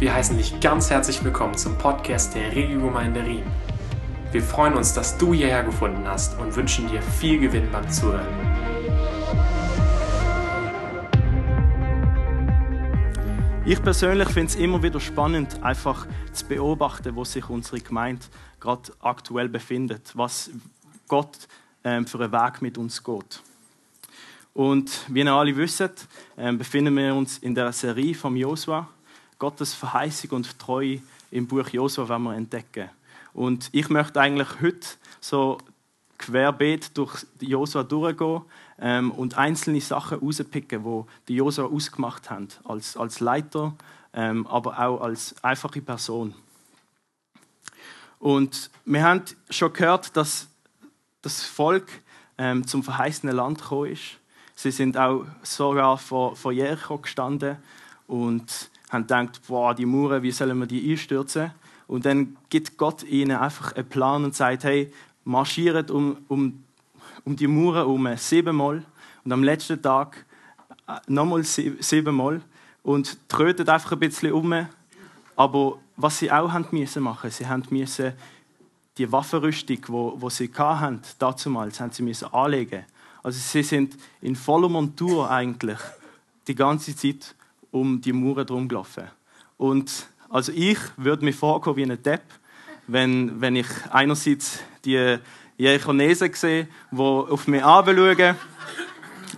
Wir heißen dich ganz herzlich willkommen zum Podcast der Regiogemeinde Riem. Wir freuen uns, dass du hierher gefunden hast und wünschen dir viel Gewinn beim Zuhören. Ich persönlich finde es immer wieder spannend, einfach zu beobachten, wo sich unsere Gemeinde gerade aktuell befindet, was Gott ähm, für einen Weg mit uns geht. Und wie ihr alle wisst, ähm, befinden wir uns in der Serie vom Josua Gottes Verheißung und Treue im Buch Josua wenn wir entdecken. Und ich möchte eigentlich heute so querbeet durch Josua durchgehen ähm, und einzelne Sachen rauspicken, wo die Josua ausgemacht haben als, als Leiter, ähm, aber auch als einfache Person. Und wir haben schon gehört, dass das Volk ähm, zum verheißenen Land gekommen ist. Sie sind auch sogar vor, vor Jericho gestanden und haben gedacht, boah, die Mauern, wie sollen wir die einstürzen? Und dann gibt Gott ihnen einfach einen Plan und sagt, hey, marschiert um, um, um die Mauern herum siebenmal und am letzten Tag äh, nochmal siebenmal und trötet einfach ein bisschen um. Aber was sie auch haben müssen machen, sie haben müssen die Waffenrüstung, wo, wo sie hatten, damals, haben sie müssen anlegen. Also sie sind in voller Montur eigentlich die ganze Zeit um die Mauern drum gelaufen. Und also ich würde mir vorkommen wie ein Depp, wenn, wenn ich einerseits die Jerichonesen sehe, die auf mich anschauen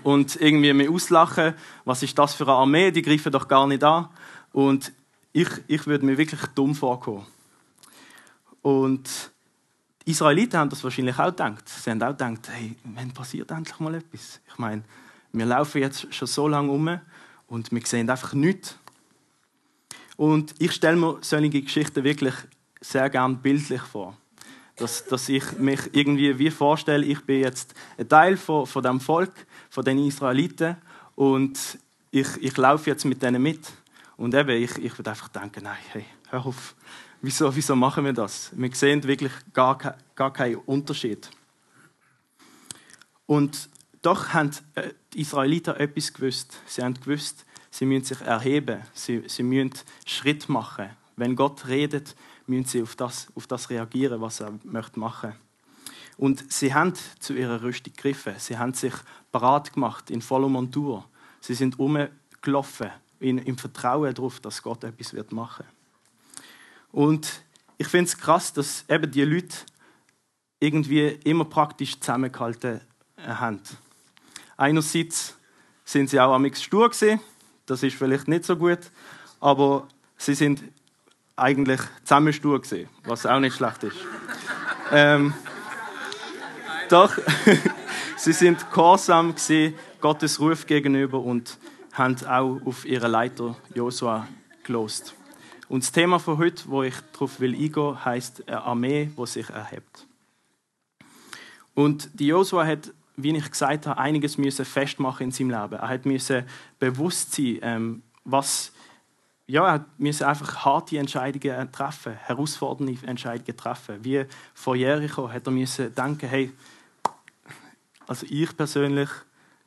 und irgendwie mich auslachen. Was ist das für eine Armee? Die greifen doch gar nicht an. Und ich, ich würde mir wirklich dumm vorkommen. Und die Israeliten haben das wahrscheinlich auch gedacht. Sie haben auch gedacht, hey, wann passiert endlich mal etwas? Ich meine, wir laufen jetzt schon so lange um und wir sehen einfach nichts. Und ich stelle mir solche Geschichten wirklich sehr gern bildlich vor. Dass, dass ich mich irgendwie wie vorstelle, ich bin jetzt ein Teil von, von dem Volk, von den Israeliten und ich, ich laufe jetzt mit denen mit. Und eben, ich, ich würde einfach denken, nein, hey, hör auf, wieso, wieso machen wir das? Wir sehen wirklich gar, gar keinen Unterschied. Und doch haben äh, die Israeliten etwas gewusst. Sie haben gewusst, sie müssen sich erheben, sie, sie müssen Schritt machen. Wenn Gott redet, müssen sie auf das, auf das reagieren, was er möchte machen. Und sie haben zu ihrer Rüstung gegriffen. Sie haben sich parat gemacht in voller Montur. Sie sind umgelaufen im Vertrauen darauf, dass Gott etwas wird machen. Und ich finde es krass, dass eben die Leute irgendwie immer praktisch zusammengehalten haben. Einerseits sind sie auch am stur gewesen. Das ist vielleicht nicht so gut, aber sie sind eigentlich zusammen stur gewesen, was auch nicht schlecht ist. ähm, doch, sie sind gehorsam gewesen, Gottes Ruf gegenüber und haben auch auf ihren Leiter Josua gelost. Und das Thema von heute, wo ich darauf will eingehen, heißt eine Armee, die sich erhebt. Und die Josua hat wie ich gesagt habe, einiges müssen festmachen in seinem Leben. Er hat müssen bewusst sein, ähm, was ja, er musste einfach harte Entscheidungen treffen, herausfordernde Entscheidungen treffen. Wie vor Jericho hat er müssen denken, hey, also ich persönlich,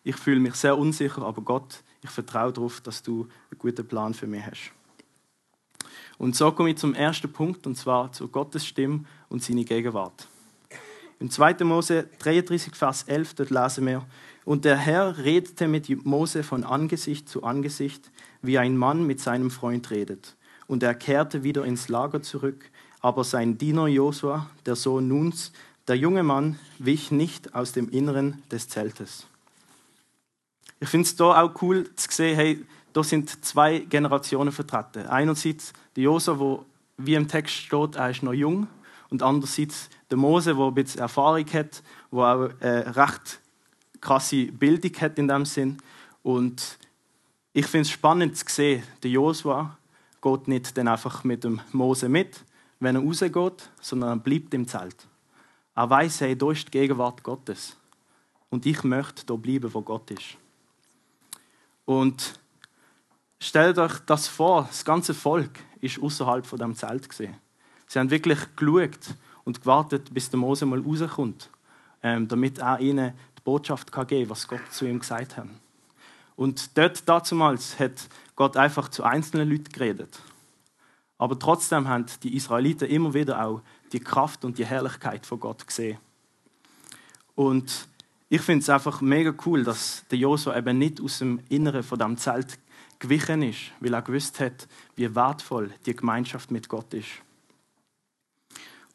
ich fühle mich sehr unsicher, aber Gott, ich vertraue darauf, dass du einen guten Plan für mich hast. Und so komme ich zum ersten Punkt, und zwar zu Gottes Stimme und seine Gegenwart. Im 2. Mose 33, Vers 11, dort lesen wir, und der Herr redete mit Mose von Angesicht zu Angesicht, wie ein Mann mit seinem Freund redet. Und er kehrte wieder ins Lager zurück, aber sein Diener Josua, der Sohn Nuns, der junge Mann, wich nicht aus dem Inneren des Zeltes. Ich finde es da auch cool zu sehen, hey, da sind zwei Generationen vertreten. Einerseits der Josua, wo wie im Text steht, er ist noch jung, und andererseits der Mose, der ein bisschen Erfahrung hat, der auch eine recht krasse Bildung hat in dem Sinn. Und ich finde es spannend zu sehen, der Josua geht nicht dann einfach mit dem Mose mit, wenn er rausgeht, sondern er bleibt im Zelt. Er weiß, hey, da ist die Gegenwart Gottes. Und ich möchte da bleiben, wo Gott ist. Und stellt euch das vor, das ganze Volk ist außerhalb von dem Zelt gesehen. Sie haben wirklich geschaut und gewartet, bis der Mose mal rauskommt, ähm, damit er ihnen die Botschaft kann geben was Gott zu ihm gesagt hat. Und dort damals hat Gott einfach zu einzelnen Leuten geredet. Aber trotzdem haben die Israeliten immer wieder auch die Kraft und die Herrlichkeit von Gott gesehen. Und ich finde es einfach mega cool, dass der Josua eben nicht aus dem Inneren von dem Zelt gewichen ist, weil er gewusst hat, wie wertvoll die Gemeinschaft mit Gott ist.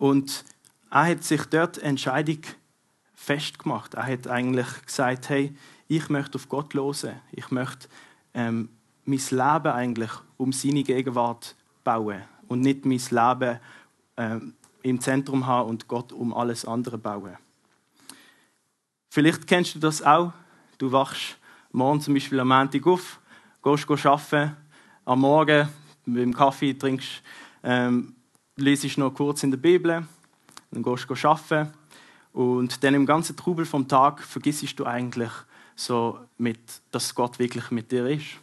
Und er hat sich dort Entscheidung festgemacht. Er hat eigentlich gesagt, hey, ich möchte auf Gott losen. Ich möchte ähm, mein Leben eigentlich um seine Gegenwart bauen und nicht mein Leben ähm, im Zentrum haben und Gott um alles andere bauen. Vielleicht kennst du das auch. Du wachst morgen zum Beispiel am Montag auf, gehst arbeiten, am Morgen mit dem Kaffee trinkst, ähm, liest noch kurz in der Bibel, dann gehst du arbeiten und dann im ganzen Trubel vom Tag vergisst du eigentlich so mit, dass Gott wirklich mit dir ist.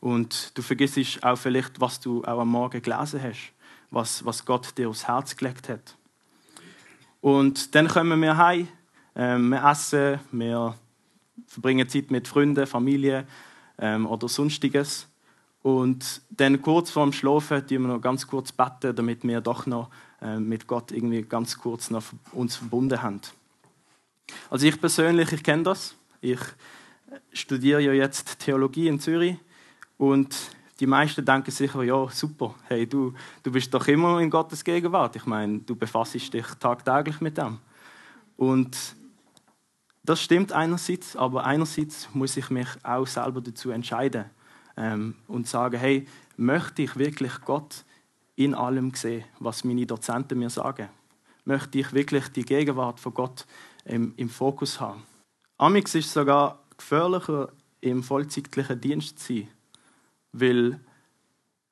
Und du vergisst auch vielleicht, was du auch am Morgen gelesen hast, was, was Gott dir aufs Herz gelegt hat. Und dann kommen wir heim, ähm, wir essen, wir verbringen Zeit mit Freunden, Familie ähm, oder sonstiges. Und dann kurz vorm Schlafen tun wir noch ganz kurz beten, damit wir doch noch äh, mit Gott irgendwie ganz kurz noch uns verbunden haben. Also ich persönlich, ich kenne das. Ich studiere ja jetzt Theologie in Zürich und die meisten denken sicher, ja, super, hey, du, du bist doch immer in Gottes Gegenwart. Ich meine, du befasst dich tagtäglich mit dem. Und das stimmt einerseits, aber einerseits muss ich mich auch selber dazu entscheiden ähm, und sagen, hey, möchte ich wirklich Gott in allem sehen, was meine Dozenten mir sagen? Möchte ich wirklich die Gegenwart von Gott im, im Fokus haben? Amix ist sogar gefährlicher, im vollzeitlichen Dienst zu sein, weil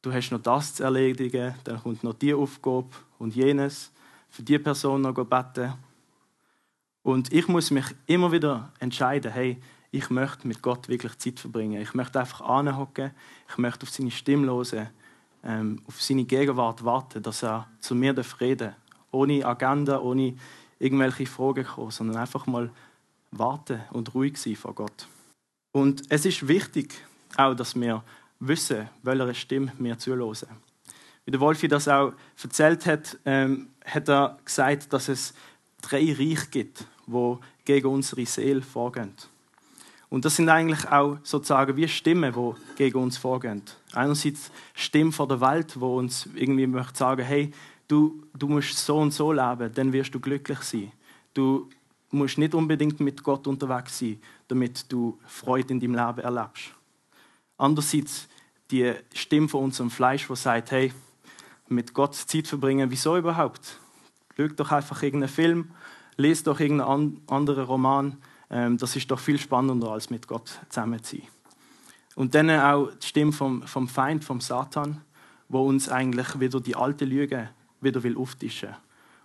du hast noch das zu erledigen, dann kommt noch die Aufgabe und jenes, für die Person noch beten. Und ich muss mich immer wieder entscheiden, hey, ich möchte mit Gott wirklich Zeit verbringen. Ich möchte einfach anhocken, ich möchte auf seine Stimme hören, ähm, auf seine Gegenwart warten, dass er zu mir reden darf. Ohne Agenda, ohne irgendwelche Fragen kommen, sondern einfach mal warten und ruhig sein vor Gott. Und es ist wichtig, auch, dass wir wissen, welcher Stimme wir zulassen. Wie der Wolfi das auch erzählt hat, ähm, hat er gesagt, dass es drei Reiche gibt, wo gegen unsere Seele vorgehen. Und das sind eigentlich auch sozusagen wie Stimmen, die gegen uns vorgehen. Einerseits Stimmen von der Welt, wo uns irgendwie möchte sagen, hey, du, du musst so und so leben, dann wirst du glücklich sein. Du musst nicht unbedingt mit Gott unterwegs sein, damit du Freude in deinem Leben erlebst. Andererseits die Stimme von unserem Fleisch, die sagt, hey, mit Gott Zeit verbringen, wieso überhaupt? Schau doch einfach irgendeinen Film, lese doch irgendeinen anderen Roman, das ist doch viel spannender, als mit Gott zusammen zu sein. Und dann auch die Stimme vom, vom Feind, vom Satan, wo uns eigentlich wieder die alte Lüge wieder will auftischen,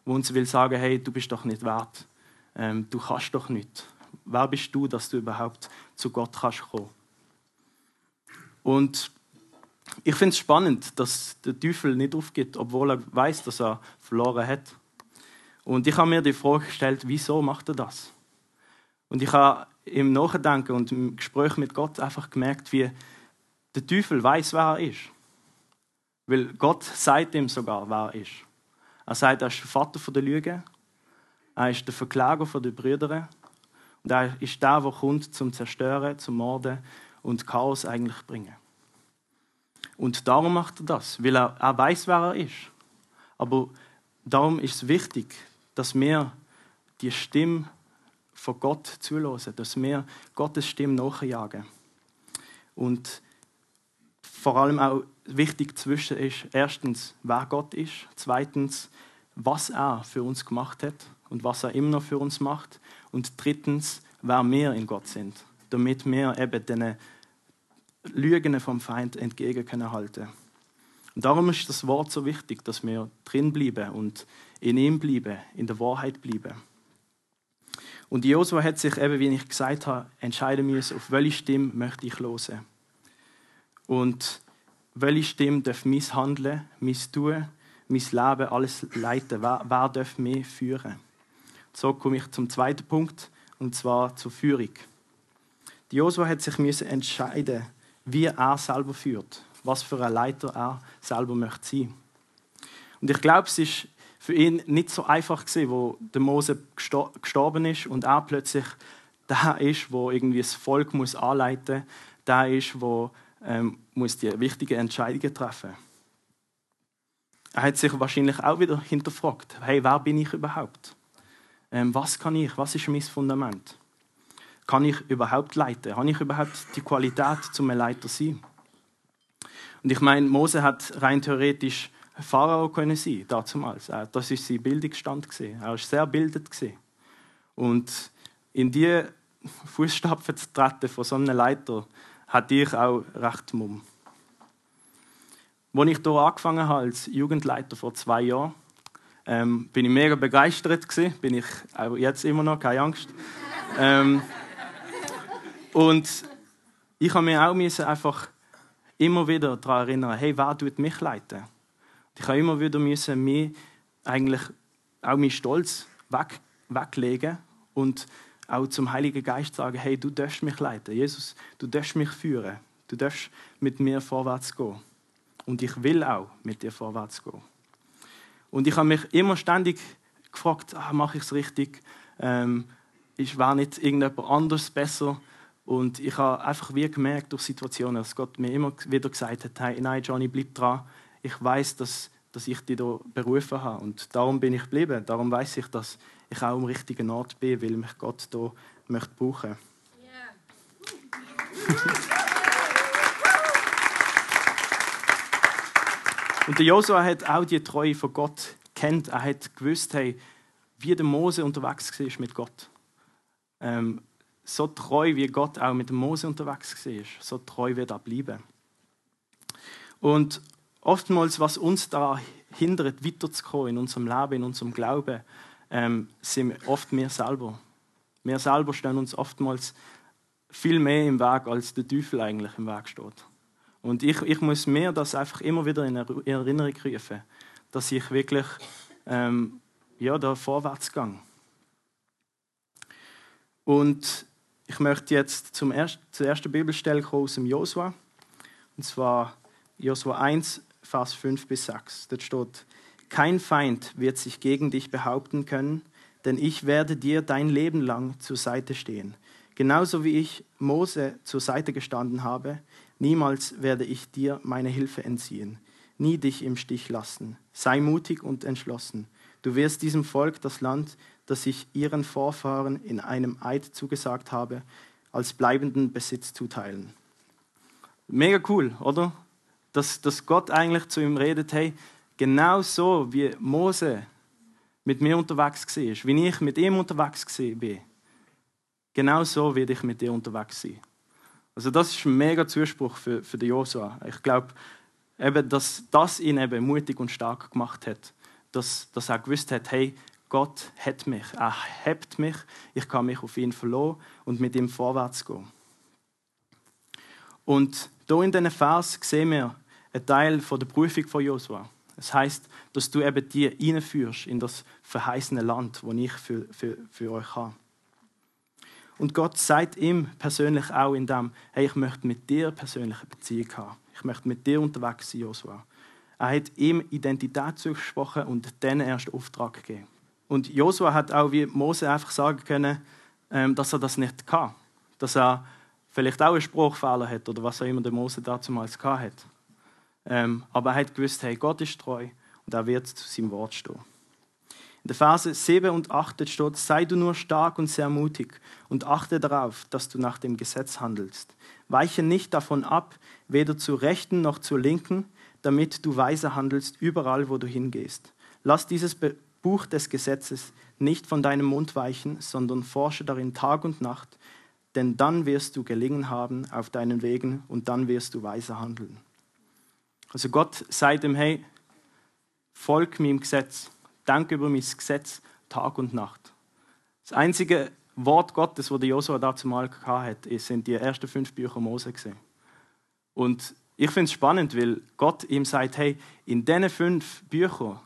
wo uns will sagen, hey, du bist doch nicht wert, ähm, du kannst doch nicht. Wer bist du, dass du überhaupt zu Gott kannst kommen? Und ich finde es spannend, dass der Teufel nicht aufgibt, obwohl er weiß, dass er verloren hat. Und ich habe mir die Frage gestellt, wieso macht er das? Und ich habe im Nachdenken und im Gespräch mit Gott einfach gemerkt, wie der Teufel weiß, wer er ist. Weil Gott sagt ihm sogar, wer er ist. Er sagt, er ist der Vater der Lüge, er ist der Verklager der Brüder und er ist der, der kommt zum Zerstören, zum Morden und Chaos eigentlich bringen. Und darum macht er das, weil er, er weiß, wer er ist. Aber darum ist es wichtig, dass wir die Stimme von Gott zulassen, dass wir Gottes Stimme nachjagen. Und vor allem auch wichtig zu wissen ist, erstens, wer Gott ist, zweitens, was er für uns gemacht hat und was er immer noch für uns macht und drittens, wer wir in Gott sind, damit wir eben den Lügen vom Feind entgegen können halten. Und darum ist das Wort so wichtig, dass wir drin bleiben und in ihm bleiben, in der Wahrheit bleiben. Und Josua hat sich eben, wie ich gesagt habe, entscheiden müssen, auf welche Stimme möchte ich hören. Und welche Stimme darf mein Handeln, mein Tun, mein Leben alles leiten? Wer, wer darf mich führen? So komme ich zum zweiten Punkt, und zwar zur Führung. Die Josua hat sich müssen entscheiden, wie er selber führt. was für ein Leiter er selber möchte sein. Und ich glaube, es ist für ihn nicht so einfach gewesen, wo der Mose gestorben ist und er plötzlich der ist, wo irgendwie das Volk muss anleiten, der ist, wo ähm, muss die wichtigen Entscheidungen treffen. Er hat sich wahrscheinlich auch wieder hinterfragt: Hey, wer bin ich überhaupt? Ähm, was kann ich? Was ist mein Fundament? Kann ich überhaupt leiten? Habe ich überhaupt die Qualität, zum Leiter zu sein? Und ich meine, Mose hat rein theoretisch Pharao können sein, damals. Das ist sein Bildungsstand Er war sehr bildet Und in die Fußstapfen zu treten von so einem Leiter, hatte ich auch recht Mumm. Als ich hier angefangen habe als Jugendleiter vor zwei Jahren, ähm, bin ich mega begeistert gewesen. Bin ich auch jetzt immer noch, keine Angst. ähm, und ich habe mich auch einfach immer wieder daran erinnern, hey, wer tut mich leiten? Ich habe immer wieder müssen mir eigentlich auch meinen Stolz weg, weglegen und auch zum Heiligen Geist sagen, hey, du darfst mich leiten. Jesus, du darfst mich führen. Du darfst mit mir vorwärts gehen. Und ich will auch mit dir vorwärts gehen. Und ich habe mich immer ständig gefragt, ah, mache ich es richtig? Ähm, ich war nicht irgendjemand anders besser. Und ich habe einfach wie gemerkt durch Situationen, dass Gott mir immer wieder gesagt hat, hey, nein, Johnny, bleib dran. Ich weiß, dass, dass ich dich hier berufen habe. Und darum bin ich geblieben. Darum weiß ich, dass ich auch am richtigen Ort bin, weil mich Gott hier möchte brauchen yeah. Und der Josua hat auch die Treue von Gott kennt. Er hat gewusst, hey, wie der Mose unterwegs war mit Gott. Ähm, so treu wie Gott auch mit dem Mose unterwegs war, so treu wird er bleiben. Und oftmals, was uns da hindert, weiterzukommen in unserem Leben, in unserem Glauben, ähm, sind oft wir selber. Wir selber stehen uns oftmals viel mehr im Weg, als der Teufel eigentlich im Weg steht. Und ich, ich muss mir das einfach immer wieder in Erinnerung rufen, dass ich wirklich ähm, ja, da vorwärts gehe. Und ich möchte jetzt zum erst, zur ersten Bibelstelle kommen aus dem Josua. Und zwar Josua 1, Vers 5 bis 6. Dort steht, kein Feind wird sich gegen dich behaupten können, denn ich werde dir dein Leben lang zur Seite stehen. Genauso wie ich Mose zur Seite gestanden habe, niemals werde ich dir meine Hilfe entziehen, nie dich im Stich lassen. Sei mutig und entschlossen. Du wirst diesem Volk das Land, das ich ihren Vorfahren in einem Eid zugesagt habe, als bleibenden Besitz zuteilen. Mega cool, oder? Dass, dass Gott eigentlich zu ihm redet, hey, genau so wie Mose mit mir unterwegs war, wie ich mit ihm unterwegs war, genau so werde ich mit dir unterwegs sein. Also das ist ein mega Zuspruch für, für den Josua. Ich glaube, eben, dass das ihn eben mutig und stark gemacht hat. Dass, dass er gewusst hat, hey, Gott hat mich, er hebt mich, ich kann mich auf ihn verlassen und mit ihm vorwärts gehen. Und hier in diesem Vers sehen wir einen Teil der Prüfung von Josua. Das heißt, dass du eben die hineinführst in das verheißene Land, das ich für, für, für euch habe. Und Gott sagt ihm persönlich auch in dem, hey, ich möchte mit dir persönlich eine Beziehung haben. Ich möchte mit dir unterwegs sein, Josua. Er hat ihm Identität zugesprochen und dann erst Auftrag gegeben. Und Josua hat auch wie Mose einfach sagen können, ähm, dass er das nicht kann. Dass er vielleicht auch einen Spruchfehler hat oder was auch immer der Mose damals hat. Ähm, aber er hat gewusst, hey, Gott ist treu und er wird zu seinem Wort stehen. In der Verse 7 und 8 steht, sei du nur stark und sehr mutig und achte darauf, dass du nach dem Gesetz handelst. Weiche nicht davon ab, weder zur Rechten noch zur Linken, damit du weise handelst überall, wo du hingehst. Lass dieses Buch des Gesetzes nicht von deinem Mund weichen, sondern forsche darin Tag und Nacht, denn dann wirst du gelingen haben auf deinen Wegen und dann wirst du weise handeln. Also Gott sagt ihm, hey, folg meinem Gesetz, denk über mein Gesetz Tag und Nacht. Das einzige Wort Gottes, das Josua dazu mal hatte, sind die ersten fünf Bücher Mose gesehen. Und ich finde es spannend, weil Gott ihm sagt, hey, in diesen fünf Büchern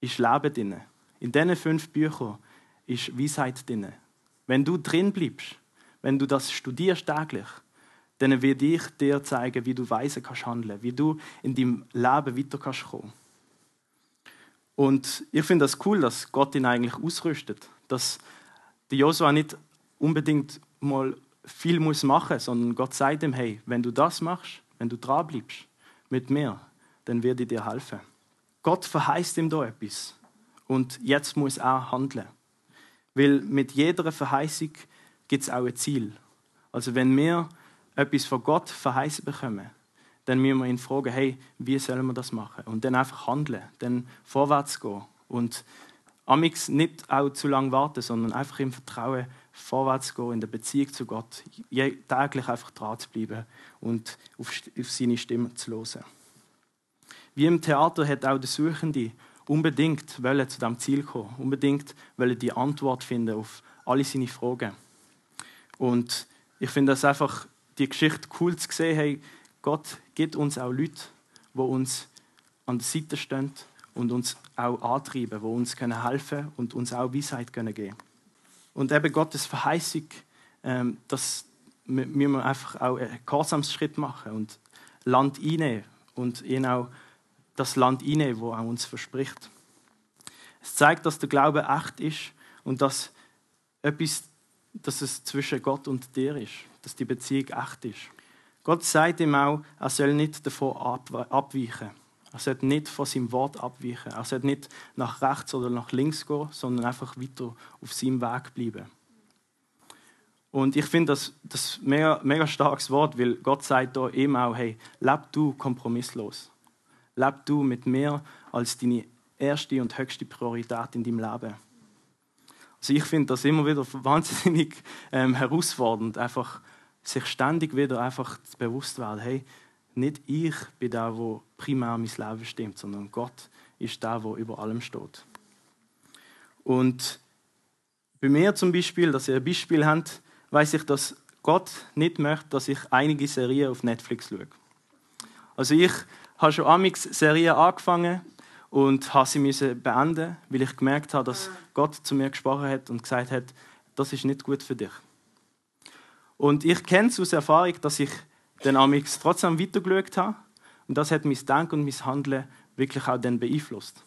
ist Leben drin. In diesen fünf Büchern ist Weisheit drin. Wenn du drin bleibst, wenn du das studierst täglich, dann werde ich dir zeigen, wie du weise kannst handeln, wie du in deinem Leben weiter kannst kommen. Und ich finde das cool, dass Gott ihn eigentlich ausrüstet, dass der Josua nicht unbedingt mal viel muss machen, sondern Gott sagt ihm, hey, wenn du das machst, wenn du dran bleibst mit mir, dann werde ich dir helfen. Gott verheißt ihm da etwas und jetzt muss er handeln, weil mit jeder Verheißung gibt es auch ein Ziel. Also wenn wir etwas von Gott verheißen bekommen, dann müssen wir ihn fragen, hey, wie sollen wir das machen? Und dann einfach handeln, dann vorwärts gehen und amix nicht auch zu lange warten, sondern einfach im Vertrauen vorwärts gehen, in der Beziehung zu Gott, täglich einfach dran zu bleiben und auf, auf seine Stimme zu hören. Wie im Theater hat auch der Suchende unbedingt wollen zu diesem Ziel kommen, unbedingt wollen die Antwort finden auf alle seine Fragen. Und ich finde das einfach die Geschichte cool zu sehen, hey, Gott gibt uns auch Leute, die uns an der Seite stehen und uns auch antreiben, die uns können helfen und uns auch Weisheit geben können Und eben Gottes Verheißung, ähm, das wir einfach auch einen Gehorsamsschritt machen und Land einnehmen und ihn auch das Land einnehmen, wo er uns verspricht. Es zeigt, dass der Glaube echt ist und dass, etwas, dass es zwischen Gott und dir ist, dass die Beziehung echt ist. Gott sagt ihm auch, er soll nicht davon abweichen. Er soll nicht von seinem Wort abweichen. Er soll nicht nach rechts oder nach links gehen, sondern einfach weiter auf seinem Weg bleiben. Und ich finde das, das mega, mega starkes Wort, weil Gott sagt da ihm auch, hey, leb du kompromisslos. Leb du mit mir als deine erste und höchste Priorität in deinem Leben. Also ich finde das immer wieder wahnsinnig ähm, herausfordernd, einfach sich ständig wieder einfach bewusst werden, hey, nicht ich bin der, wo primär mein Leben bestimmt, sondern Gott ist der, wo über allem steht. Und bei mir zum Beispiel, dass ihr ein Beispiel habt, weiß ich, dass Gott nicht möchte, dass ich einige Serien auf Netflix schaue. Also ich habe schon amix Serien angefangen und habe sie beenden, weil ich gemerkt habe, dass Gott zu mir gesprochen hat und gesagt hat, das ist nicht gut für dich. Und ich kenne es aus Erfahrung, dass ich dann amix trotzdem weitergeschaut habe und das hat mein Denken und mein Handeln wirklich auch dann beeinflusst.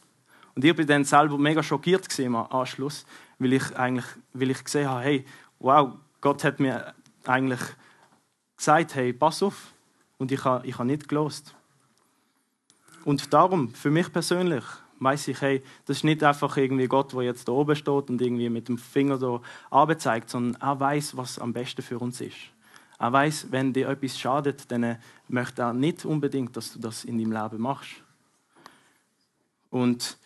Und ich bin dann selber mega schockiert im Anschluss, weil ich eigentlich, weil ich gesehen habe, hey, wow, Gott hat mir eigentlich gesagt, hey, pass auf. Und ich habe, ich habe nicht gelost. Und darum, für mich persönlich, weiß ich, hey, das ist nicht einfach irgendwie Gott, der jetzt da oben steht und irgendwie mit dem Finger so zeigt, sondern er weiß, was am besten für uns ist. Er weiß, wenn dir etwas schadet, dann möchte er nicht unbedingt, dass du das in deinem Leben machst. Und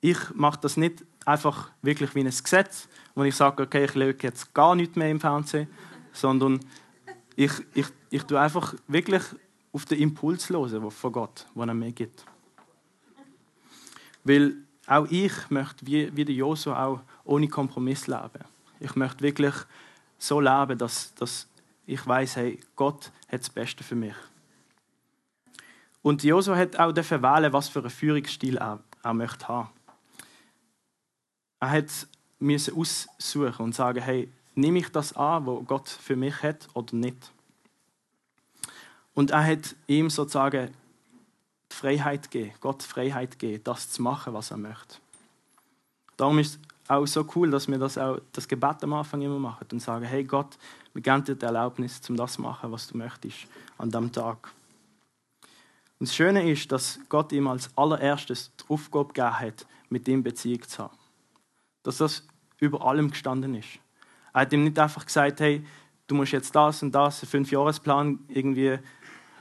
ich mache das nicht einfach wirklich wie ein Gesetz, wo ich sage, okay, ich lege jetzt gar nichts mehr im Fernsehen, sondern ich, ich, ich tue einfach wirklich auf den Impuls hören von Gott, den er mir gibt. Weil auch ich möchte, wie, wie der Josu auch ohne Kompromiss leben. Ich möchte wirklich so leben, dass, dass ich weiß, hey, Gott hat das Beste für mich. Und Josu hat auch wählen, was für einen Führungsstil er, er möchte haben. Er hat müssen aussuchen und sagen, hey, nehme ich das an, was Gott für mich hat oder nicht? Und er hat ihm sozusagen die Freiheit gegeben, Gott die Freiheit gegeben, das zu machen, was er möchte. Darum ist es auch so cool, dass wir das, auch, das Gebet am Anfang immer machen und sagen, hey Gott, wir geben dir die Erlaubnis, um das zu machen, was du möchtest an diesem Tag. Und das Schöne ist, dass Gott ihm als allererstes die Aufgabe gegeben hat, mit ihm Beziehung zu haben. Dass das über allem gestanden ist. Er hat ihm nicht einfach gesagt, hey, du musst jetzt das und das, einen Fünfjahresplan irgendwie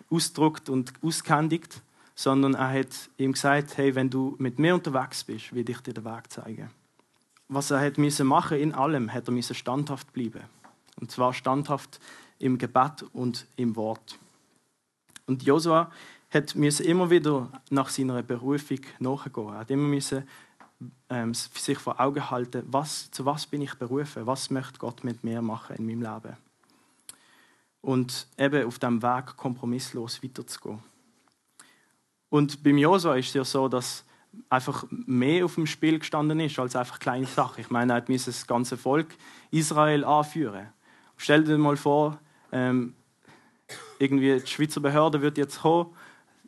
ausdruckt und ausgehändigt, sondern er hat ihm gesagt, hey, wenn du mit mir unterwegs bist, will ich dir den Weg zeigen. Was er hat müssen machen in allem, hat er müssen standhaft bleiben. Und zwar standhaft im Gebet und im Wort. Und Josua hat müssen immer wieder nach seiner Berufung nachgehen. Er hat immer müssen ähm, sich vor Augen halten, was, zu was bin ich berufen, was möchte Gott mit mir machen in meinem Leben und eben auf dem Weg kompromisslos weiterzugehen. Und beim Josua ist es ja so, dass einfach mehr auf dem Spiel gestanden ist als einfach kleine Sachen. Ich meine, er hat das ganze Volk Israel anführen. Stell dir mal vor, ähm, irgendwie die Schweizer Behörde wird jetzt kommen,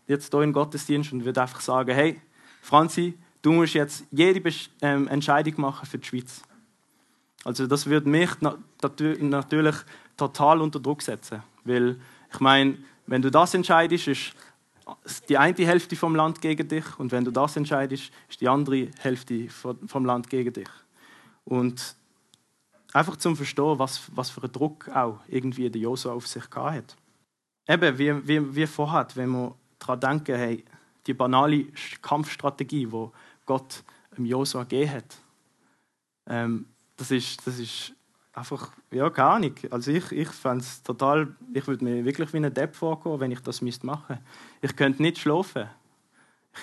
jetzt hier in den Gottesdienst und wird einfach sagen, hey, Franzi, du musst jetzt jede ähm, Entscheidung machen für die Schweiz. Also das würde mich natürlich total unter Druck setzen, weil ich meine, wenn du das entscheidest, ist die eine Hälfte vom Land gegen dich und wenn du das entscheidest, ist die andere Hälfte vom Land gegen dich. Und einfach zum Verstehen, was, was für einen Druck auch irgendwie der Josua auf sich hat. Eben, wie, wie, wie vorher, wenn wir daran denken, hey, die banale Kampfstrategie, die Gott Josua gegeben hat, ähm, das, ist, das ist einfach, ja, keine Ahnung. Also ich, ich fände es total, ich würde mir wirklich wie ein Depp vorkommen, wenn ich das müsste machen Ich könnte nicht schlafen.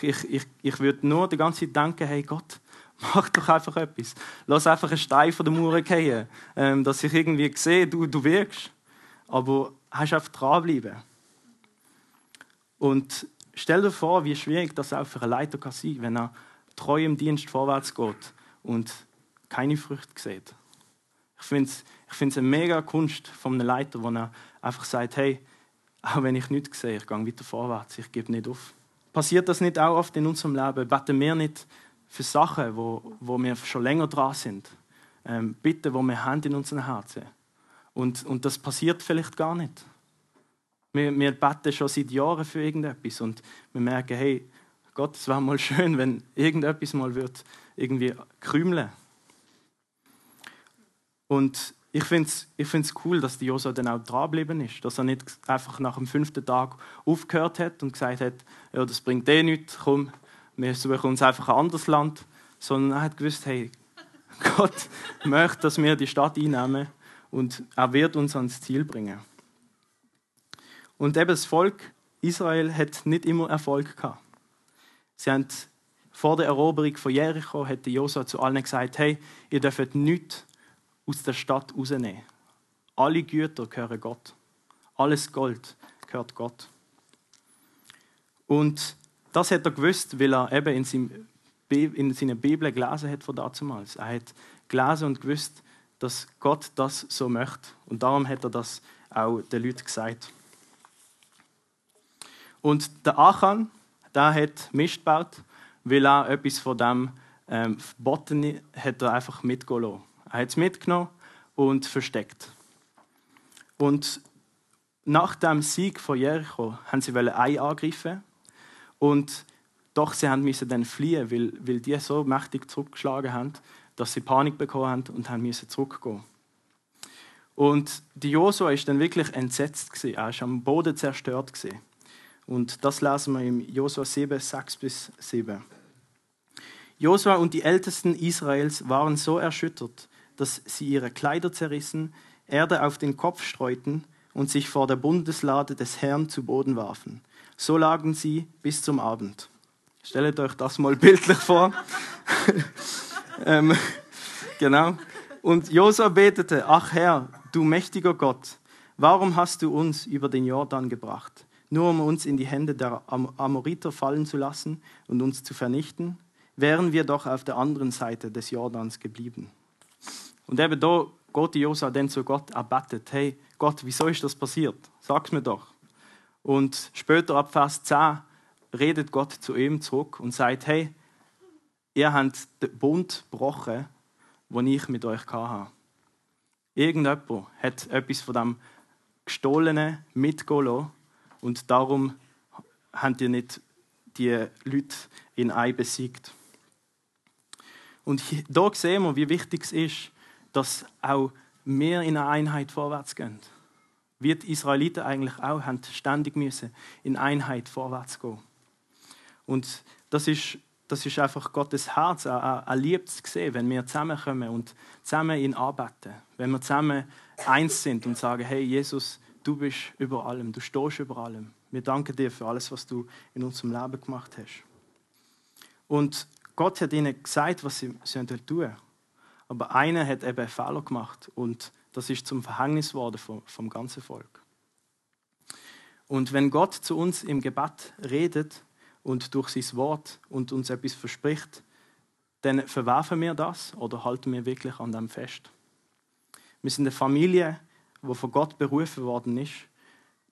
Ich, ich, ich, ich würde nur die ganze Zeit denken, hey Gott, mach doch einfach etwas. Lass einfach einen Stein von der Mauer fallen, ähm, dass ich irgendwie sehe, du, du wirkst. Aber hast einfach dranbleiben. Und stell dir vor, wie schwierig das auch für einen Leiter kann sein, wenn er treu im Dienst vorwärts geht und keine Früchte sieht. Ich finde es ich find's eine mega Kunst von einem Leiter, wo er einfach sagt, hey, auch wenn ich nichts sehe, ich gehe weiter vorwärts, ich gebe nicht auf. Passiert das nicht auch oft in unserem Leben? Beten wir nicht für Sachen, wo, wo wir schon länger dran sind? Ähm, bitten, wo wir haben in unseren Herzen. Und, und das passiert vielleicht gar nicht. Wir, wir beten schon seit Jahren für irgendetwas und wir merken, hey, Gott, es wäre mal schön, wenn irgendetwas mal wird irgendwie krümeln und ich finde es ich find's cool, dass Josua dann auch dranbleiben ist. Dass er nicht einfach nach dem fünften Tag aufgehört hat und gesagt hat, ja, das bringt eh nichts, komm, wir suchen uns einfach ein anderes Land. Sondern er hat gewusst, hey, Gott möchte, dass wir die Stadt einnehmen und er wird uns ans Ziel bringen. Und eben das Volk Israel hat nicht immer Erfolg gehabt. Sie haben vor der Eroberung von Jericho hat Josua zu allen gesagt, hey, ihr dürft nichts aus der Stadt rausnehmen. Alle Güter gehören Gott. Alles Gold gehört Gott. Und das hat er gewusst, weil er eben in, seinem, in seiner Bibel gelesen hat von damals. Er hat gelesen und gewusst, dass Gott das so möchte. Und darum hat er das auch den Leuten gesagt. Und der Achan, der hat Mist gebaut, weil er etwas von dem ähm, verboten hat er einfach mitgehen lassen. Er hat es mitgenommen und versteckt. Und nach dem Sieg von Jericho haben sie Ei angreifen und doch sie haben müssen dann fliehen, weil, weil die so mächtig zurückgeschlagen haben, dass sie Panik bekommen haben und haben müssen zurückgehen. Und die Josua ist dann wirklich entsetzt gewesen. Er ist am Boden zerstört gewesen. Und das lesen wir im Josua 7, 6 bis 7. Josua und die Ältesten Israels waren so erschüttert, dass sie ihre Kleider zerrissen, Erde auf den Kopf streuten und sich vor der Bundeslade des Herrn zu Boden warfen. So lagen sie bis zum Abend. Stellt euch das mal bildlich vor. ähm, genau. Und Josua betete, ach Herr, du mächtiger Gott, warum hast du uns über den Jordan gebracht? Nur um uns in die Hände der Amoriter fallen zu lassen und uns zu vernichten? Wären wir doch auf der anderen Seite des Jordans geblieben. Und eben da geht Josa dann zu Gott, er betet, hey Gott, wieso ist das passiert? Sag's mir doch. Und später ab Vers 10 redet Gott zu ihm zurück und sagt, hey, ihr habt den Bund gebrochen, den ich mit euch hatte. Irgendjemand hat etwas von dem Gestohlenen mitgehen und darum habt ihr nicht die Leute in Ei besiegt. Und hier sehen wir, wie wichtig es ist, dass auch wir in einer Einheit vorwärts gehen. Wie die Israeliten eigentlich auch haben ständig müssen in Einheit vorwärts gehen. Und das ist, das ist einfach Gottes Herz. Er, er liebt es sehen, wenn wir zusammenkommen und zusammen ihn arbeiten. Wenn wir zusammen eins sind und sagen, hey Jesus, du bist über allem, du stehst über allem. Wir danken dir für alles, was du in unserem Leben gemacht hast. Und Gott hat ihnen gesagt, was sie tun sollen. Aber einer hat eben einen Fehler gemacht und das ist zum Verhängnis geworden vom, vom ganzen Volk. Und wenn Gott zu uns im Gebet redet und durch sein Wort und uns etwas verspricht, dann verwerfen wir das oder halten wir wirklich an dem fest. Wir sind eine Familie, die von Gott berufen worden ist,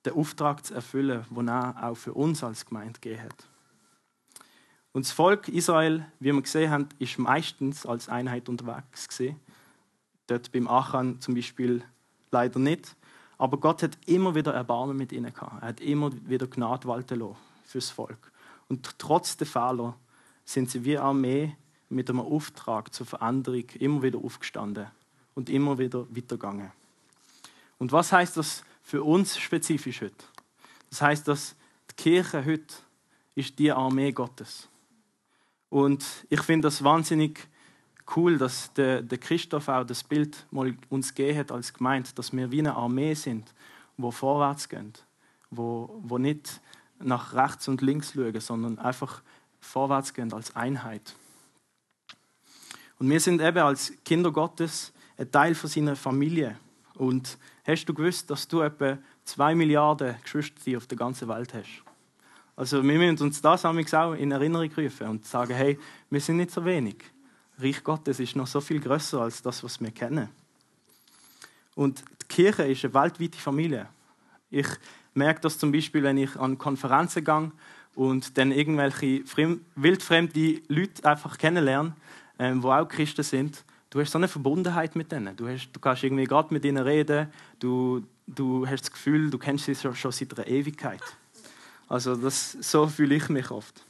den Auftrag zu erfüllen, den er auch für uns als Gemeinde gegeben hat. Und das Volk Israel, wie wir gesehen haben, ist meistens als Einheit unterwegs gewesen. Dort beim Achan zum Beispiel leider nicht. Aber Gott hat immer wieder Erbarmen mit ihnen gehabt. Er hat immer wieder Gnade walten lassen fürs Volk. Und trotz der Fehler sind sie wie Armee mit einem Auftrag zur Veränderung immer wieder aufgestanden und immer wieder weitergegangen. Und was heißt das für uns spezifisch heute? Das heißt, dass die Kirche heute ist die Armee Gottes. Und ich finde das wahnsinnig cool, dass der, der Christoph auch das Bild mal uns gegeben hat als Gemeinde, dass wir wie eine Armee sind, wo vorwärts gehen, wo, wo nicht nach rechts und links schauen, sondern einfach vorwärts gehen als Einheit. Und wir sind eben als Kinder Gottes ein Teil von seiner Familie. Und hast du gewusst, dass du etwa zwei Milliarden Geschwister auf der ganzen Welt hast? Also wir müssen uns das auch in Erinnerung rufen und sagen, hey, wir sind nicht so wenig. Reich Gottes ist noch so viel größer als das, was wir kennen. Und die Kirche ist eine weltweite Familie. Ich merke das zum Beispiel, wenn ich an Konferenzen gehe und dann irgendwelche wildfremde Leute einfach kennenlerne, ähm, die auch Christen sind. Du hast so eine Verbundenheit mit denen. Du, hast, du kannst irgendwie gerade mit ihnen reden. Du, du hast das Gefühl, du kennst sie schon, schon seit einer Ewigkeit. Also das, so fühle ich mich oft.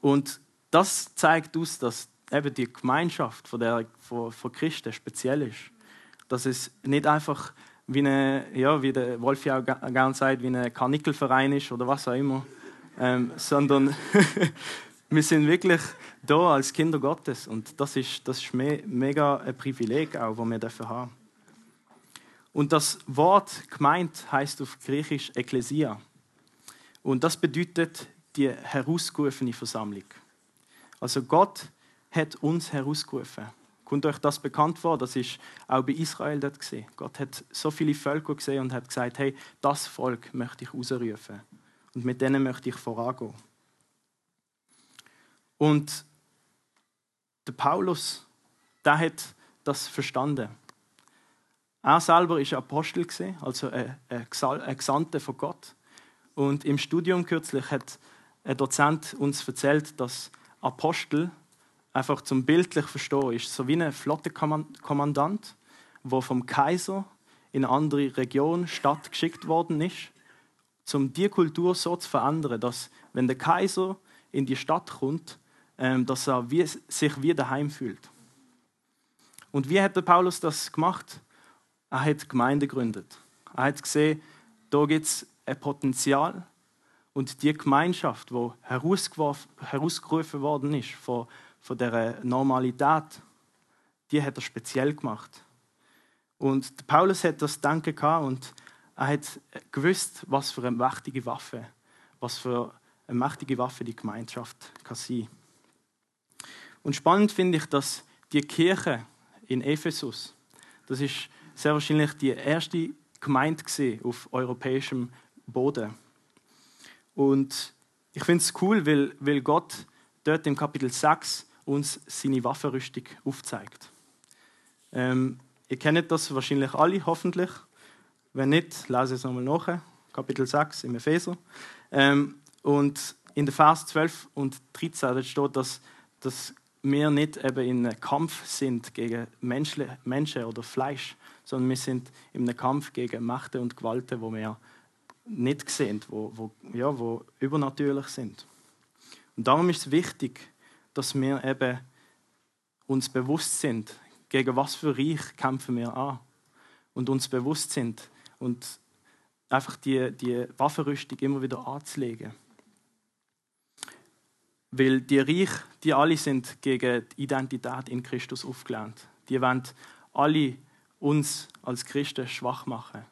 Und das zeigt uns, dass eben die Gemeinschaft von, der, von, von Christen speziell ist. Dass es nicht einfach wie, eine, ja, wie der Wolf ja auch gerne sagt, wie ein Karnickelverein ist oder was auch immer, ähm, sondern wir sind wirklich da als Kinder Gottes und das ist, das ist me mega ein Privileg auch, das wir dafür haben. Und das Wort gemeint heißt auf Griechisch Ekklesia. Und das bedeutet die herausgerufene Versammlung. Also Gott hat uns herausgerufen. Kommt euch das bekannt vor? Das ist auch bei Israel dort gesehen. Gott hat so viele Völker gesehen und hat gesagt: Hey, das Volk möchte ich rausrufen und mit denen möchte ich vorangehen. Und der Paulus, der hat das verstanden. Er selber ist Apostel also ein Gesandter von Gott. Und im Studium kürzlich hat ein Dozent uns erzählt, dass Apostel einfach zum bildlich verstehen ist so wie ein Flottenkommandant, der vom Kaiser in eine andere Region, Stadt geschickt worden ist, um die Kultur so zu verändern, dass wenn der Kaiser in die Stadt kommt, ähm, dass er sich wie daheim fühlt. Und wie hat der Paulus das gemacht? Er hat Gemeinde gegründet. Er hat gesehen, da gibt es ein Potenzial und die Gemeinschaft, die herausgerufen worden ist von, von der Normalität, die hat er speziell gemacht. Und Paulus hat das Denken und er hat gewusst, was für eine mächtige Waffe, was für eine mächtige Waffe die Gemeinschaft kann sein. Und spannend finde ich, dass die Kirche in Ephesus, das ist sehr wahrscheinlich die erste Gemeinde auf europäischem Boden. Und ich finde es cool, weil, weil Gott dort im Kapitel 6 uns seine Waffenrüstung aufzeigt. Ähm, ihr kennt das wahrscheinlich alle, hoffentlich. Wenn nicht, lese es nochmal nach. Kapitel 6 im Epheser. Ähm, und in den Vers 12 und 13 steht, dass, dass wir nicht eben in einem Kampf sind gegen Menschen oder Fleisch, sondern wir sind in einem Kampf gegen Mächte und Gewalten, wo wir nicht sehen, wo, wo, ja, wo übernatürlich sind. Und darum ist es wichtig, dass wir eben uns bewusst sind, gegen was für Reich kämpfen wir an. Und uns bewusst sind und einfach die, die Waffenrüstung immer wieder anzulegen. Weil die Reich, die alle sind gegen die Identität in Christus aufgelernt. Die wollen alle uns als Christen schwach machen.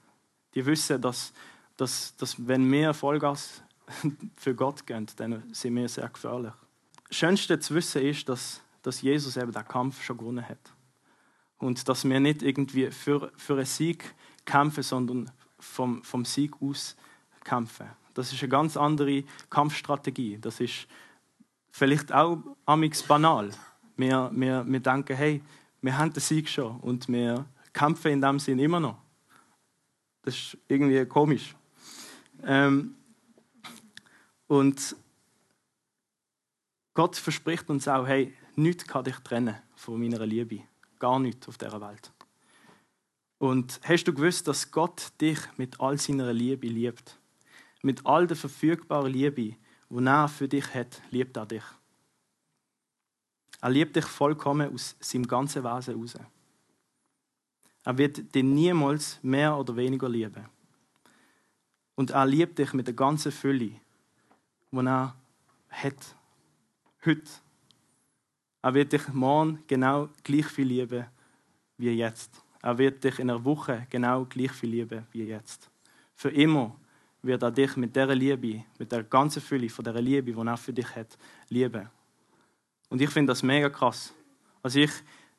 Die wissen, dass, dass, dass wenn wir Vollgas für Gott gehen, dann sind wir sehr gefährlich. Das Schönste zu wissen ist, dass, dass Jesus eben den Kampf schon gewonnen hat. Und dass wir nicht irgendwie für, für einen Sieg kämpfen, sondern vom, vom Sieg aus kämpfen. Das ist eine ganz andere Kampfstrategie. Das ist vielleicht auch amix banal. Wir, wir, wir denken, hey, wir haben den Sieg schon und wir kämpfen in dem Sinn immer noch. das ist irgendwie komisch. Ähm, und Gott verspricht uns auch, hey, nichts kann dich trennen von meiner Liebe. Gar nichts auf dieser Welt. Und hast du gewusst, dass Gott dich mit all seiner Liebe liebt? Mit all der verfügbaren Liebe, die er für dich hat, liebt er dich. Er liebt dich vollkommen aus seinem ganzen Wesen heraus. Er wird dich niemals mehr oder weniger lieben. Und er liebt dich mit der ganzen Fülle, die er hat. Heute. Er wird dich morgen genau gleich viel lieben wie jetzt. Er wird dich in einer Woche genau gleich viel lieben wie jetzt. Für immer wird er dich mit der Liebe, mit der ganzen Fülle von der Liebe, die er für dich hat, lieben. Und ich finde das mega krass. Also ich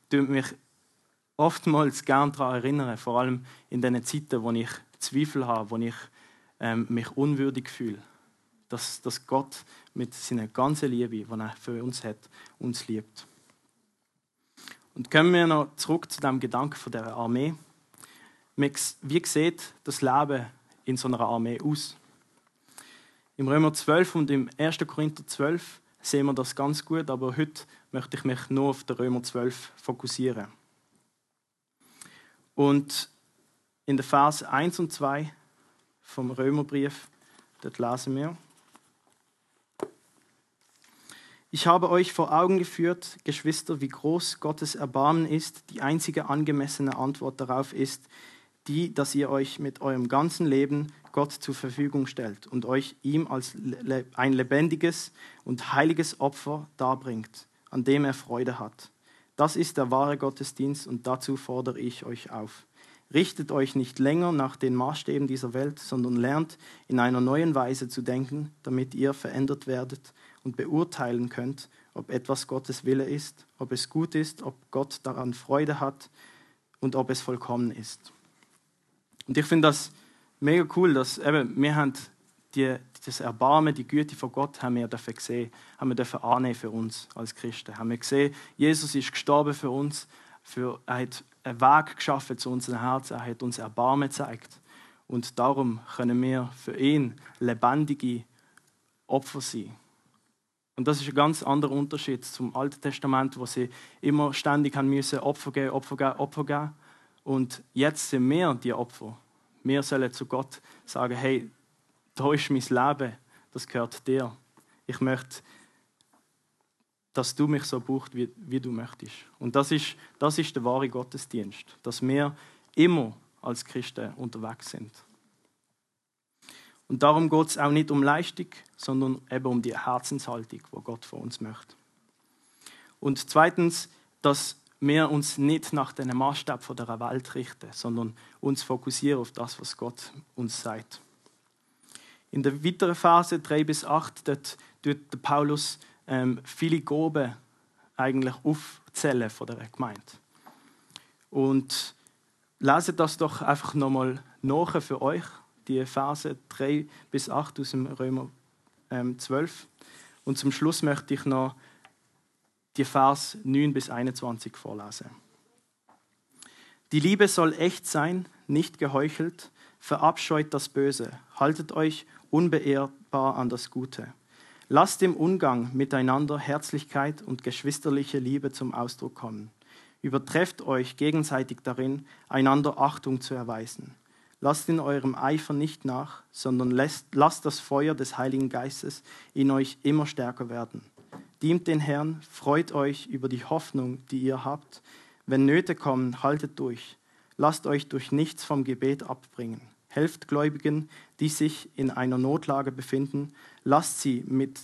tue mich oftmals gern daran erinnern, vor allem in den Zeiten, wo ich Zweifel habe, wo ich ähm, mich unwürdig fühle, dass, dass Gott mit seiner ganzen Liebe, die er für uns hat, uns liebt. Und kommen wir noch zurück zu dem Gedanken von der Armee. Wie sieht das Leben in so einer Armee aus? Im Römer 12 und im 1. Korinther 12 sehen wir das ganz gut, aber heute möchte ich mich nur auf den Römer 12 fokussieren. Und in den Vers 1 und 2 vom Römerbrief, dort lesen wir, ich habe euch vor Augen geführt, Geschwister, wie groß Gottes Erbarmen ist. Die einzige angemessene Antwort darauf ist die, dass ihr euch mit eurem ganzen Leben Gott zur Verfügung stellt und euch ihm als ein lebendiges und heiliges Opfer darbringt, an dem er Freude hat. Das ist der wahre Gottesdienst und dazu fordere ich euch auf. Richtet euch nicht länger nach den Maßstäben dieser Welt, sondern lernt in einer neuen Weise zu denken, damit ihr verändert werdet und beurteilen könnt, ob etwas Gottes Wille ist, ob es gut ist, ob Gott daran Freude hat und ob es vollkommen ist. Und ich finde das mega cool, dass eben, wir haben die, das Erbarmen, die Güte von Gott haben wir dürfen gesehen, haben wir dürfen annehmen für uns als Christen. Haben wir gesehen, Jesus ist gestorben für uns, für, er hat einen Weg geschaffen zu unserem Herzen, er hat uns Erbarmen gezeigt. Und darum können wir für ihn lebendige Opfer sein. Und das ist ein ganz anderer Unterschied zum Alten Testament, wo sie immer ständig haben müssen Opfer geben, Opfer geben, Opfer geben. Und jetzt sind wir die Opfer. Wir sollen zu Gott sagen, hey, da ist mein Leben, das gehört dir. Ich möchte, dass du mich so buchst, wie, wie du möchtest. Und das ist, das ist der wahre Gottesdienst, dass wir immer als Christen unterwegs sind. Und darum geht es auch nicht um Leistung, sondern eben um die Herzenshaltung, wo Gott von uns möchte. Und zweitens, dass wir uns nicht nach den Maßstab der Welt richten, sondern uns fokussieren auf das, was Gott uns sagt. In der weiteren Phase 3 bis 8 dort tut Paulus ähm, viele Gaben eigentlich aufzählen von der Gemeinde. Und lese das doch einfach nochmal nach für euch die Verse 3 bis 8 aus dem Römer ähm, 12. Und zum Schluss möchte ich noch die Vers 9 bis 21 vorlesen. Die Liebe soll echt sein, nicht geheuchelt, verabscheut das Böse, haltet euch unbeehrbar an das Gute. Lasst im Umgang miteinander Herzlichkeit und geschwisterliche Liebe zum Ausdruck kommen. Übertrefft euch gegenseitig darin, einander Achtung zu erweisen. Lasst in eurem Eifer nicht nach, sondern lasst, lasst das Feuer des Heiligen Geistes in euch immer stärker werden. Dient den Herrn, freut euch über die Hoffnung, die ihr habt. Wenn Nöte kommen, haltet durch. Lasst euch durch nichts vom Gebet abbringen. Helft Gläubigen, die sich in einer Notlage befinden. Lasst sie mit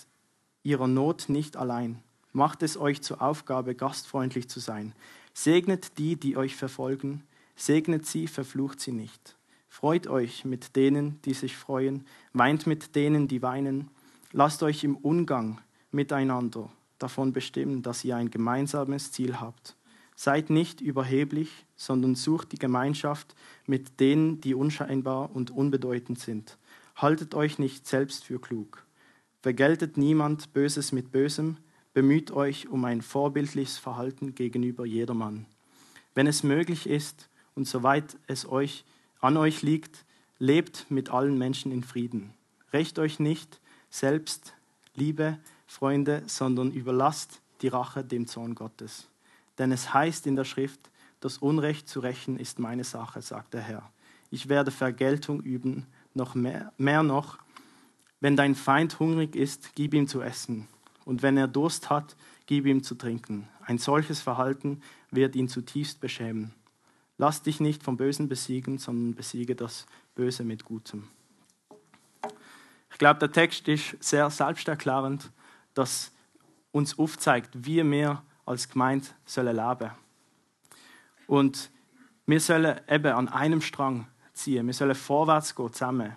ihrer Not nicht allein. Macht es euch zur Aufgabe, gastfreundlich zu sein. Segnet die, die euch verfolgen. Segnet sie, verflucht sie nicht. Freut euch mit denen, die sich freuen, weint mit denen, die weinen. Lasst euch im Umgang miteinander davon bestimmen, dass ihr ein gemeinsames Ziel habt. Seid nicht überheblich, sondern sucht die Gemeinschaft mit denen, die unscheinbar und unbedeutend sind. Haltet euch nicht selbst für klug. Vergeltet niemand Böses mit Bösem, bemüht euch um ein vorbildliches Verhalten gegenüber jedermann. Wenn es möglich ist und soweit es euch an euch liegt, lebt mit allen Menschen in Frieden. Recht euch nicht selbst, liebe Freunde, sondern überlasst die Rache dem Zorn Gottes. Denn es heißt in der Schrift, das Unrecht zu rächen ist meine Sache, sagt der Herr. Ich werde Vergeltung üben, noch mehr, mehr noch. Wenn dein Feind hungrig ist, gib ihm zu essen. Und wenn er Durst hat, gib ihm zu trinken. Ein solches Verhalten wird ihn zutiefst beschämen. Lass dich nicht vom Bösen besiegen, sondern besiege das Böse mit Gutem. Ich glaube, der Text ist sehr selbsterklärend, dass uns aufzeigt, wie wir als Gemeinde sollen leben. Und wir sollen eben an einem Strang ziehen. Wir sollen vorwärts gehen zusammen.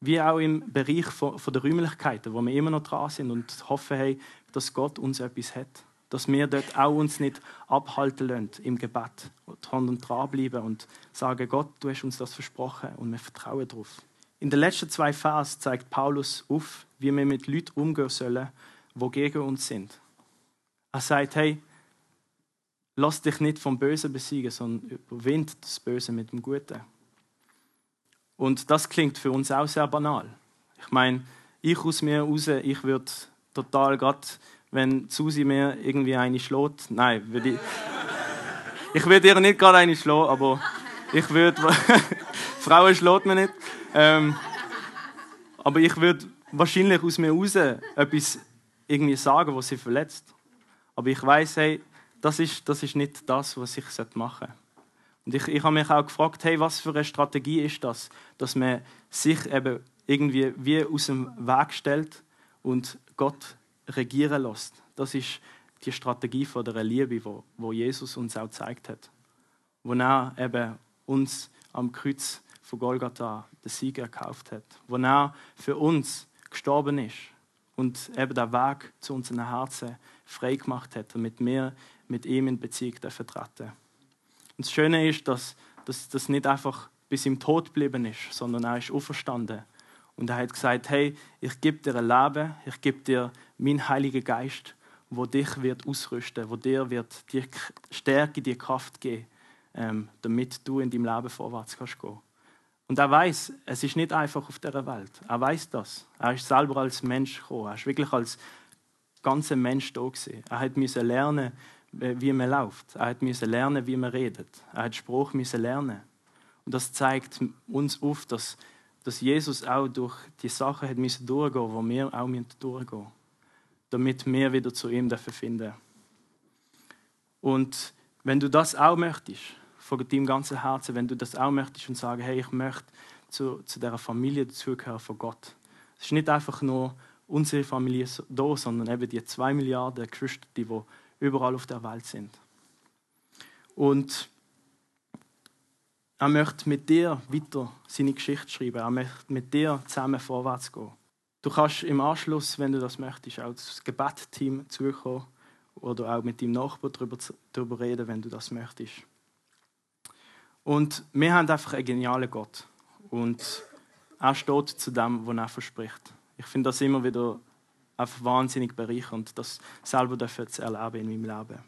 Wie auch im Bereich von, der Räumlichkeiten, wo wir immer noch dran sind und hoffen, hey, dass Gott uns etwas hat. Dass wir dort auch uns nicht abhalten lassen im Gebet, sondern dranbleiben und sagen, Gott, du hast uns das versprochen und wir vertrauen darauf. In den letzten zwei Vers zeigt Paulus auf, wie wir mit Leuten umgehen sollen, die gegen uns sind. Er sagt, hey, lass dich nicht vom Bösen besiegen, sondern überwind das Böse mit dem Guten. Und das klingt für uns auch sehr banal. Ich meine, ich aus mir raus, ich würde total gerade, wenn Susi mir irgendwie eine schlägt, nein, würde ich, ich würde ihr nicht gerade eine schlagen, aber ich würde, Frauen schlägt mir nicht, ähm, aber ich würde wahrscheinlich aus mir raus etwas irgendwie sagen, was sie verletzt. Aber ich weiß, hey, das ist, das ist nicht das, was ich machen sollte. Und ich, ich habe mich auch gefragt, hey, was für eine Strategie ist das, dass man sich eben irgendwie wie aus dem Weg stellt und Gott regieren lässt. Das ist die Strategie von der Liebe, wo, wo Jesus uns auch gezeigt hat. Wo er eben uns am Kreuz von Golgatha den Sieg erkauft hat. Wo er für uns gestorben ist und eben den Weg zu unseren Herzen frei gemacht hat, damit wir mit ihm in Beziehung vertreten Und das Schöne ist, dass das nicht einfach bis im Tod geblieben ist, sondern er ist auferstanden. Und er hat gesagt, hey, ich gebe dir ein Leben, ich gebe dir meinen Heiligen Geist, wo dich wird ausrüsten, wo dir wird die Stärke, die Kraft geben, ähm, damit du in deinem Leben vorwärts kannst gehen. Und er weiß, es ist nicht einfach auf dieser Welt. Er weiß das. Er ist selber als Mensch gekommen. Er ist wirklich als ganzer Mensch da gewesen. Er hat müssen lernen, wie man läuft. Er hat müssen lernen, wie man redet. Er hat Spruch müssen lernen. Und das zeigt uns auf, dass, dass Jesus auch durch die Sachen hat müssen durchgehen, wo wir auch müssen durchgehen, damit wir wieder zu ihm finden. Und wenn du das auch möchtest, von deinem ganzen Herzen, wenn du das auch möchtest und sagen, hey, ich möchte zu, zu dieser Familie dazugehören von Gott. Es ist nicht einfach nur unsere Familie da, sondern eben die zwei Milliarden Geschwister, die überall auf der Welt sind. Und er möchte mit dir weiter seine Geschichte schreiben. Er möchte mit dir zusammen vorwärts gehen. Du kannst im Anschluss, wenn du das möchtest, auch das Gebetteam zukommen oder auch mit deinem Nachbarn darüber, darüber reden, wenn du das möchtest. Und wir haben einfach einen genialen Gott. Und er steht zu dem, was er verspricht. Ich finde das immer wieder einfach wahnsinnig bereichernd, das selber zu erleben in meinem Leben.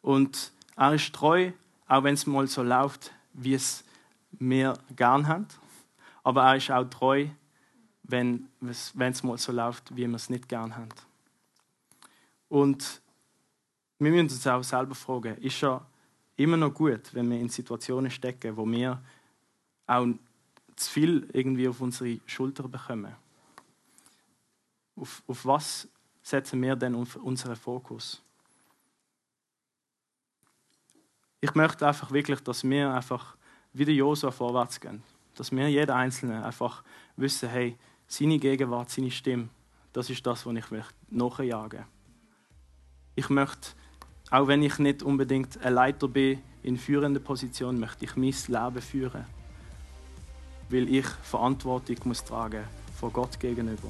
Und er ist treu, auch wenn es mal so läuft, wie es wir gern haben. Aber er ist auch treu, wenn es, wenn es mal so läuft, wie wir es nicht gern haben. Und wir müssen uns auch selber fragen, ist er immer noch gut, wenn wir in Situationen stecken, wo wir auch zu viel irgendwie auf unsere Schulter bekommen. Auf, auf was setzen wir denn unseren Fokus? Ich möchte einfach wirklich, dass wir einfach wieder Josua vorwärts gehen. Dass wir jeder Einzelne einfach wissen, hey, seine Gegenwart, seine Stimme, das ist das, was ich nachjagen möchte. Ich möchte auch wenn ich nicht unbedingt ein Leiter bin in führender Position, möchte ich mein Leben führen. Weil ich Verantwortung muss tragen vor Gott gegenüber.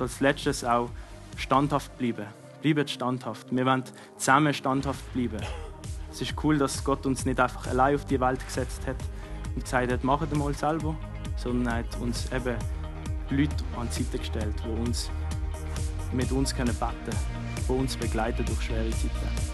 Als letztes auch standhaft bleiben. Bleibt standhaft. Wir wollen zusammen standhaft bleiben. Es ist cool, dass Gott uns nicht einfach allein auf die Welt gesetzt hat und gesagt hat, macht es mal selber, sondern er hat uns eben Leute an die Seite gestellt, die uns mit uns beten können die uns begleiten durch schwere Zeiten.